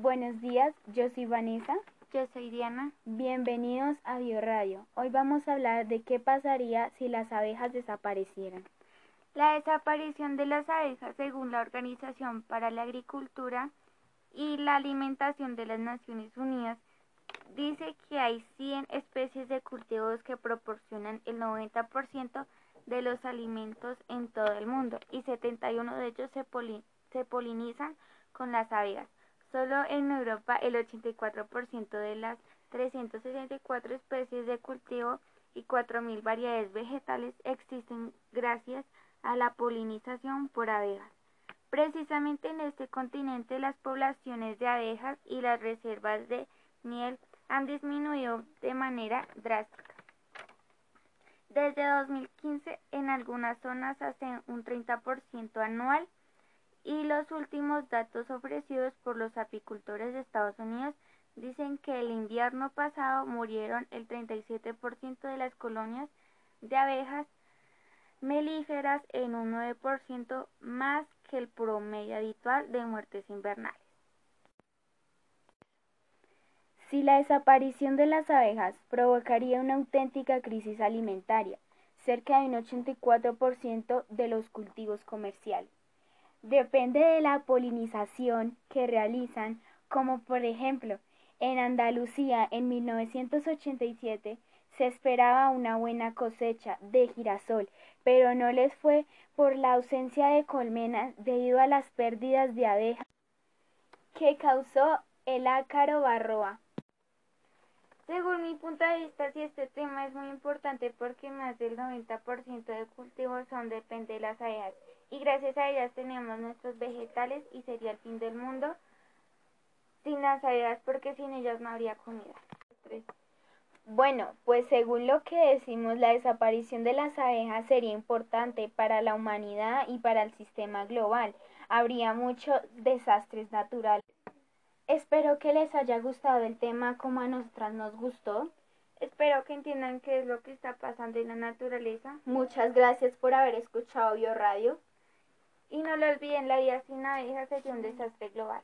Buenos días, yo soy Vanessa. Yo soy Diana. Bienvenidos a Bioradio. Hoy vamos a hablar de qué pasaría si las abejas desaparecieran. La desaparición de las abejas, según la Organización para la Agricultura y la Alimentación de las Naciones Unidas, dice que hay 100 especies de cultivos que proporcionan el 90% de los alimentos en todo el mundo y 71 de ellos se, se polinizan con las abejas. Solo en Europa el 84% de las 364 especies de cultivo y 4.000 variedades vegetales existen gracias a la polinización por abejas. Precisamente en este continente las poblaciones de abejas y las reservas de miel han disminuido de manera drástica. Desde 2015 en algunas zonas hacen un 30% anual y los últimos datos ofrecidos por los apicultores de Estados Unidos dicen que el invierno pasado murieron el 37% de las colonias de abejas melíferas en un 9% más que el promedio habitual de muertes invernales. Si la desaparición de las abejas provocaría una auténtica crisis alimentaria, cerca de un 84% de los cultivos comerciales depende de la polinización que realizan, como por ejemplo, en Andalucía en 1987 se esperaba una buena cosecha de girasol, pero no les fue por la ausencia de colmenas debido a las pérdidas de abejas que causó el ácaro barroa. Según mi punto de vista, sí, este tema es muy importante porque más del 90% de cultivos son depende de las abejas y gracias a ellas tenemos nuestros vegetales y sería el fin del mundo sin las abejas porque sin ellas no habría comida. Bueno, pues según lo que decimos, la desaparición de las abejas sería importante para la humanidad y para el sistema global. Habría muchos desastres naturales. Espero que les haya gustado el tema como a nosotras nos gustó. Espero que entiendan qué es lo que está pasando en la naturaleza. Muchas gracias por haber escuchado Bio Radio. Y no lo olviden, la vida sin abejas sería un desastre global.